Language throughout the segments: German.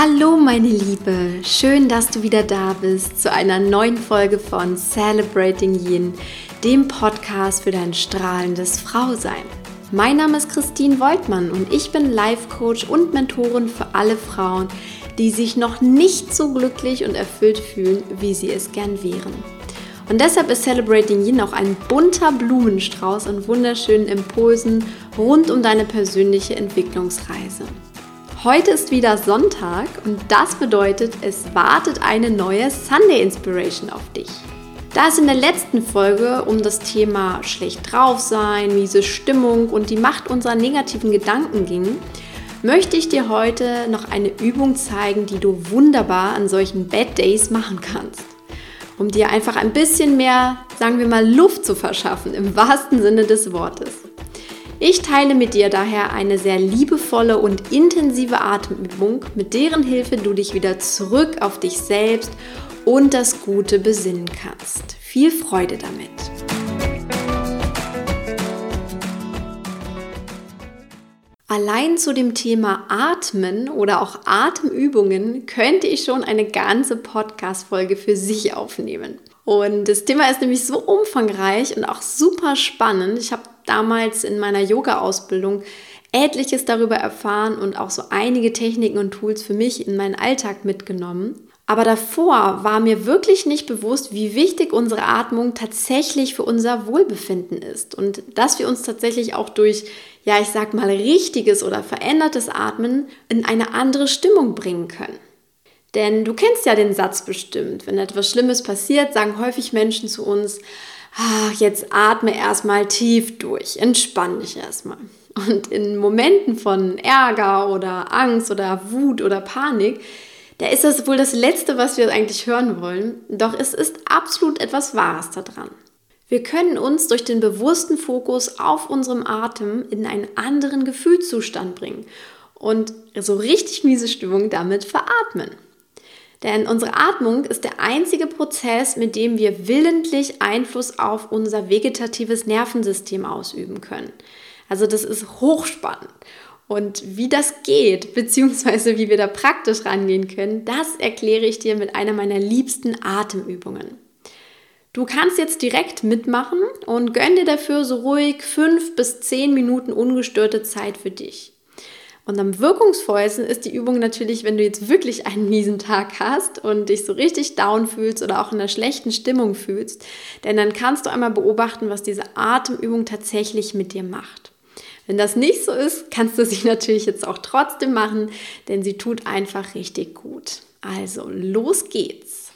Hallo meine Liebe, schön, dass du wieder da bist zu einer neuen Folge von Celebrating Yin, dem Podcast für dein strahlendes Frausein. Mein Name ist Christine Woltmann und ich bin Life Coach und Mentorin für alle Frauen, die sich noch nicht so glücklich und erfüllt fühlen, wie sie es gern wären. Und deshalb ist Celebrating Yin auch ein bunter Blumenstrauß an wunderschönen Impulsen rund um deine persönliche Entwicklungsreise. Heute ist wieder Sonntag und das bedeutet, es wartet eine neue Sunday Inspiration auf dich. Da es in der letzten Folge um das Thema schlecht drauf sein, miese Stimmung und die Macht unserer negativen Gedanken ging, möchte ich dir heute noch eine Übung zeigen, die du wunderbar an solchen Bad Days machen kannst. Um dir einfach ein bisschen mehr, sagen wir mal, Luft zu verschaffen, im wahrsten Sinne des Wortes. Ich teile mit dir daher eine sehr liebevolle und intensive Atemübung, mit deren Hilfe du dich wieder zurück auf dich selbst und das Gute besinnen kannst. Viel Freude damit! Allein zu dem Thema Atmen oder auch Atemübungen könnte ich schon eine ganze Podcast-Folge für sich aufnehmen. Und das Thema ist nämlich so umfangreich und auch super spannend. Ich habe damals in meiner Yoga-Ausbildung etliches darüber erfahren und auch so einige Techniken und Tools für mich in meinen Alltag mitgenommen. Aber davor war mir wirklich nicht bewusst, wie wichtig unsere Atmung tatsächlich für unser Wohlbefinden ist und dass wir uns tatsächlich auch durch, ja, ich sag mal, richtiges oder verändertes Atmen in eine andere Stimmung bringen können. Denn du kennst ja den Satz bestimmt, wenn etwas Schlimmes passiert, sagen häufig Menschen zu uns, jetzt atme erstmal tief durch, entspann dich erstmal. Und in Momenten von Ärger oder Angst oder Wut oder Panik, da ist das wohl das Letzte, was wir eigentlich hören wollen. Doch es ist absolut etwas Wahres daran. Wir können uns durch den bewussten Fokus auf unserem Atem in einen anderen Gefühlszustand bringen und so richtig miese Stimmung damit veratmen. Denn unsere Atmung ist der einzige Prozess, mit dem wir willentlich Einfluss auf unser vegetatives Nervensystem ausüben können. Also das ist hochspannend. Und wie das geht, beziehungsweise wie wir da praktisch rangehen können, das erkläre ich dir mit einer meiner liebsten Atemübungen. Du kannst jetzt direkt mitmachen und gönn dir dafür so ruhig fünf bis zehn Minuten ungestörte Zeit für dich. Und am wirkungsvollsten ist die Übung natürlich, wenn du jetzt wirklich einen miesen Tag hast und dich so richtig down fühlst oder auch in einer schlechten Stimmung fühlst. Denn dann kannst du einmal beobachten, was diese Atemübung tatsächlich mit dir macht. Wenn das nicht so ist, kannst du sie natürlich jetzt auch trotzdem machen, denn sie tut einfach richtig gut. Also, los geht's.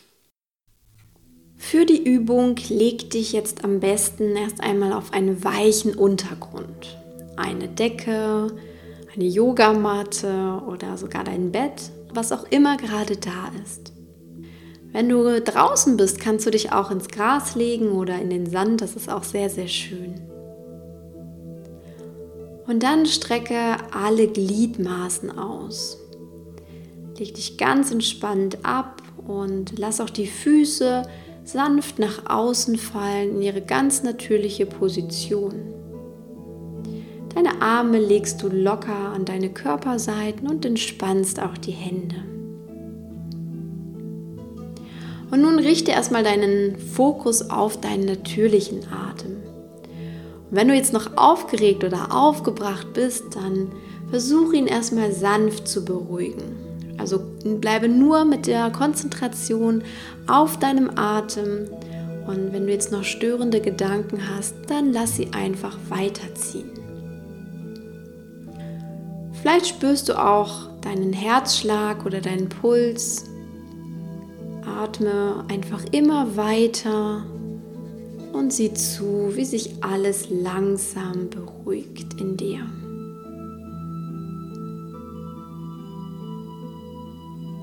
Für die Übung leg dich jetzt am besten erst einmal auf einen weichen Untergrund. Eine Decke, eine Yogamatte oder sogar dein Bett, was auch immer gerade da ist. Wenn du draußen bist, kannst du dich auch ins Gras legen oder in den Sand, das ist auch sehr, sehr schön. Und dann strecke alle Gliedmaßen aus. Leg dich ganz entspannt ab und lass auch die Füße sanft nach außen fallen in ihre ganz natürliche Position. Deine Arme legst du locker an deine Körperseiten und entspannst auch die Hände. Und nun richte erstmal deinen Fokus auf deinen natürlichen Atem. Und wenn du jetzt noch aufgeregt oder aufgebracht bist, dann versuche ihn erstmal sanft zu beruhigen. Also bleibe nur mit der Konzentration auf deinem Atem und wenn du jetzt noch störende Gedanken hast, dann lass sie einfach weiterziehen. Vielleicht spürst du auch deinen Herzschlag oder deinen Puls. Atme einfach immer weiter und sieh zu, wie sich alles langsam beruhigt in dir.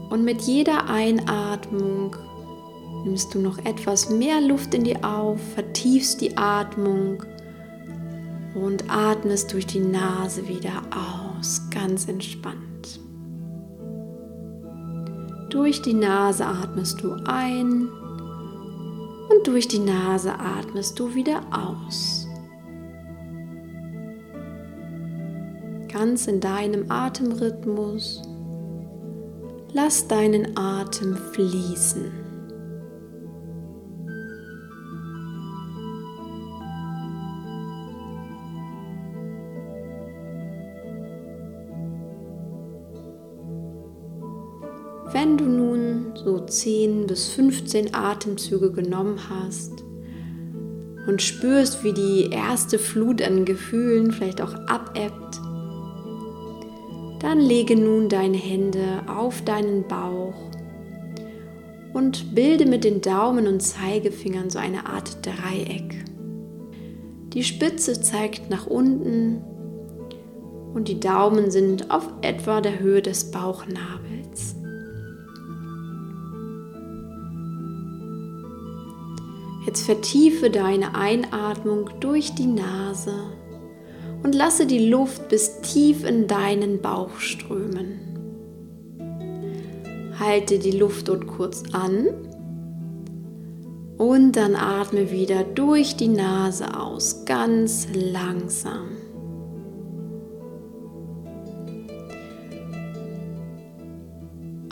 Und mit jeder Einatmung nimmst du noch etwas mehr Luft in dir auf, vertiefst die Atmung und atmest durch die Nase wieder aus, ganz entspannt. Durch die Nase atmest du ein und durch die Nase atmest du wieder aus. Ganz in deinem Atemrhythmus Lass deinen Atem fließen. Wenn du nun so 10 bis 15 Atemzüge genommen hast und spürst, wie die erste Flut an Gefühlen vielleicht auch abebbt, dann lege nun deine Hände auf deinen Bauch und bilde mit den Daumen und Zeigefingern so eine Art Dreieck. Die Spitze zeigt nach unten und die Daumen sind auf etwa der Höhe des Bauchnabels. Jetzt vertiefe deine Einatmung durch die Nase und lasse die Luft bis tief in deinen Bauch strömen. Halte die Luft dort kurz an und dann atme wieder durch die Nase aus, ganz langsam.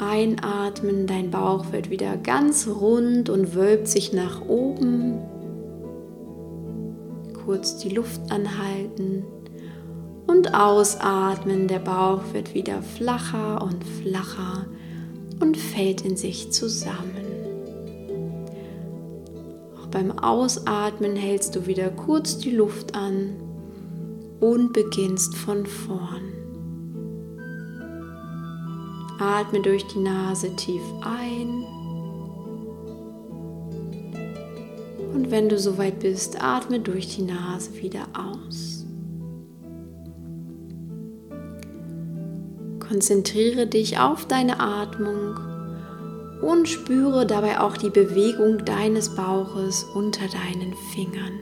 Einatmen, dein Bauch wird wieder ganz rund und wölbt sich nach oben. Kurz die Luft anhalten und ausatmen. Der Bauch wird wieder flacher und flacher und fällt in sich zusammen. Auch beim Ausatmen hältst du wieder kurz die Luft an und beginnst von vorn. Atme durch die Nase tief ein. Und wenn du soweit bist, atme durch die Nase wieder aus. Konzentriere dich auf deine Atmung und spüre dabei auch die Bewegung deines Bauches unter deinen Fingern.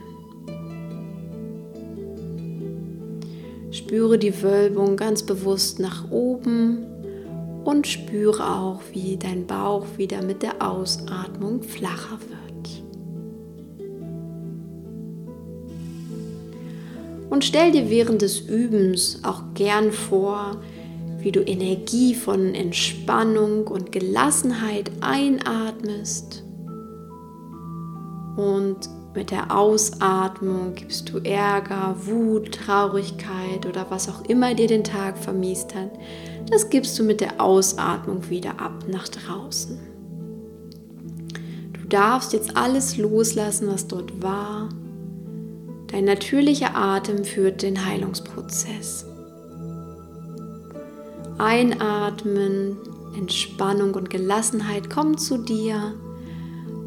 Spüre die Wölbung ganz bewusst nach oben und spüre auch, wie dein Bauch wieder mit der Ausatmung flacher wird. Und stell dir während des Übens auch gern vor, wie du Energie von Entspannung und Gelassenheit einatmest und mit der Ausatmung gibst du Ärger, Wut, Traurigkeit oder was auch immer dir den Tag vermiest hat. Das gibst du mit der Ausatmung wieder ab nach draußen. Du darfst jetzt alles loslassen, was dort war. Dein natürlicher Atem führt den Heilungsprozess. Einatmen, Entspannung und Gelassenheit kommen zu dir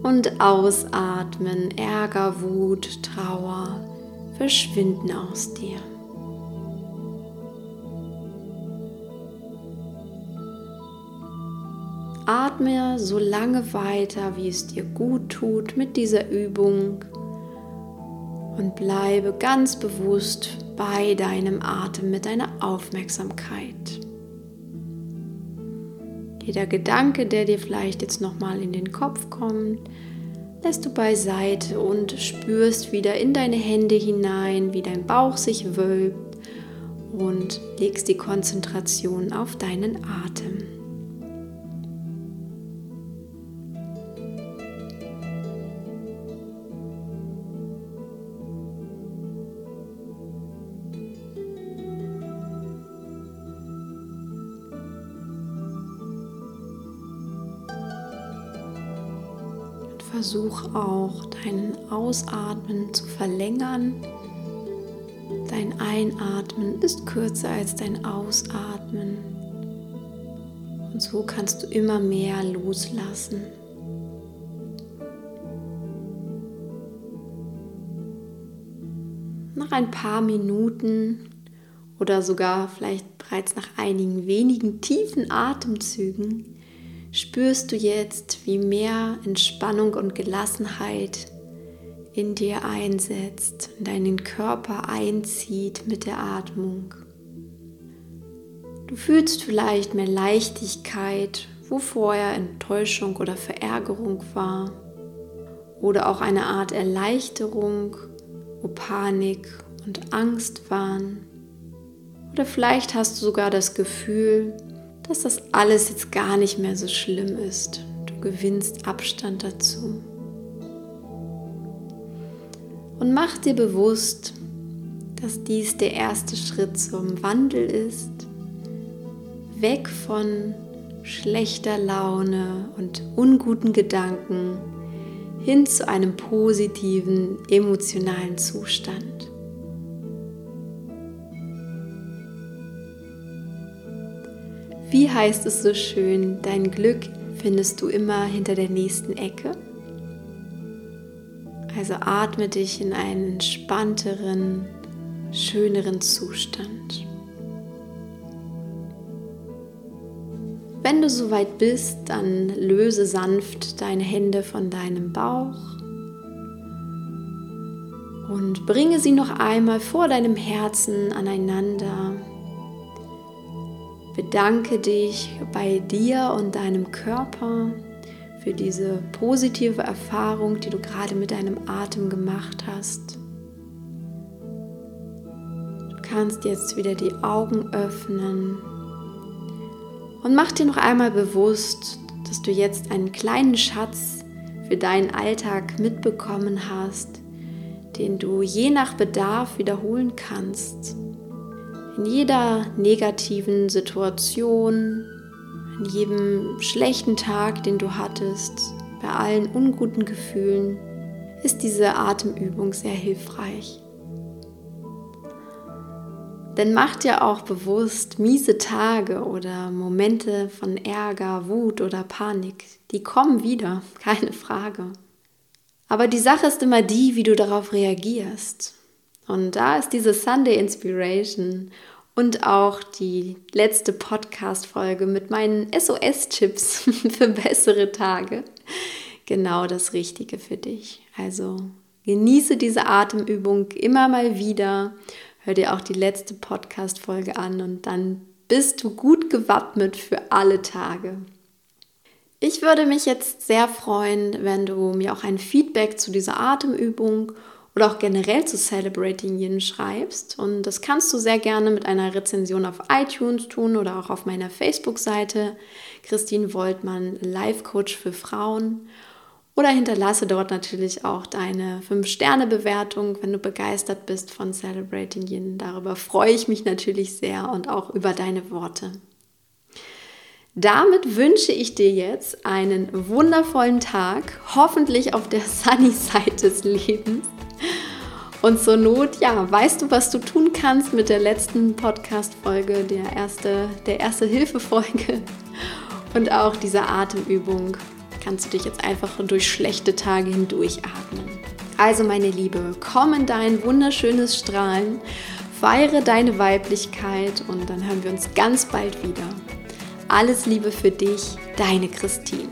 und ausatmen, Ärger, Wut, Trauer verschwinden aus dir. Atme so lange weiter, wie es dir gut tut mit dieser Übung und bleibe ganz bewusst bei deinem Atem mit deiner Aufmerksamkeit. Jeder Gedanke, der dir vielleicht jetzt nochmal in den Kopf kommt, lässt du beiseite und spürst wieder in deine Hände hinein, wie dein Bauch sich wölbt und legst die Konzentration auf deinen Atem. Versuch auch deinen Ausatmen zu verlängern. Dein Einatmen ist kürzer als dein Ausatmen. Und so kannst du immer mehr loslassen. Nach ein paar Minuten oder sogar vielleicht bereits nach einigen wenigen tiefen Atemzügen spürst du jetzt, wie mehr Entspannung und Gelassenheit in dir einsetzt, in deinen Körper einzieht mit der Atmung. Du fühlst vielleicht mehr Leichtigkeit, wo vorher Enttäuschung oder Verärgerung war. Oder auch eine Art Erleichterung, wo Panik und Angst waren. Oder vielleicht hast du sogar das Gefühl, dass das alles jetzt gar nicht mehr so schlimm ist. Du gewinnst Abstand dazu. Und mach dir bewusst, dass dies der erste Schritt zum Wandel ist, weg von schlechter Laune und unguten Gedanken hin zu einem positiven emotionalen Zustand. Wie heißt es so schön, dein Glück findest du immer hinter der nächsten Ecke? Also atme dich in einen entspannteren, schöneren Zustand. Wenn du soweit bist, dann löse sanft deine Hände von deinem Bauch und bringe sie noch einmal vor deinem Herzen aneinander. Bedanke dich bei dir und deinem Körper für diese positive Erfahrung, die du gerade mit deinem Atem gemacht hast. Du kannst jetzt wieder die Augen öffnen und mach dir noch einmal bewusst, dass du jetzt einen kleinen Schatz für deinen Alltag mitbekommen hast, den du je nach Bedarf wiederholen kannst. In jeder negativen Situation, an jedem schlechten Tag, den du hattest, bei allen unguten Gefühlen, ist diese Atemübung sehr hilfreich. Denn mach dir auch bewusst, miese Tage oder Momente von Ärger, Wut oder Panik, die kommen wieder, keine Frage. Aber die Sache ist immer die, wie du darauf reagierst. Und da ist diese Sunday Inspiration und auch die letzte Podcast-Folge mit meinen SOS-Tipps für bessere Tage genau das Richtige für dich. Also genieße diese Atemübung immer mal wieder hör dir auch die letzte Podcast-Folge an und dann bist du gut gewappnet für alle Tage. Ich würde mich jetzt sehr freuen, wenn du mir auch ein Feedback zu dieser Atemübung oder auch generell zu Celebrating Yin schreibst. Und das kannst du sehr gerne mit einer Rezension auf iTunes tun oder auch auf meiner Facebook-Seite Christine Woltmann, Life Coach für Frauen. Oder hinterlasse dort natürlich auch deine 5-Sterne-Bewertung, wenn du begeistert bist von Celebrating Yin. Darüber freue ich mich natürlich sehr und auch über deine Worte. Damit wünsche ich dir jetzt einen wundervollen Tag, hoffentlich auf der Sunny Side des Lebens. Und zur Not, ja, weißt du, was du tun kannst mit der letzten Podcast-Folge, der erste, der erste Hilfe-Folge und auch dieser Atemübung kannst du dich jetzt einfach durch schlechte Tage hindurch atmen. Also meine Liebe, komm in dein wunderschönes Strahlen, feiere deine Weiblichkeit und dann hören wir uns ganz bald wieder. Alles Liebe für dich, deine Christine.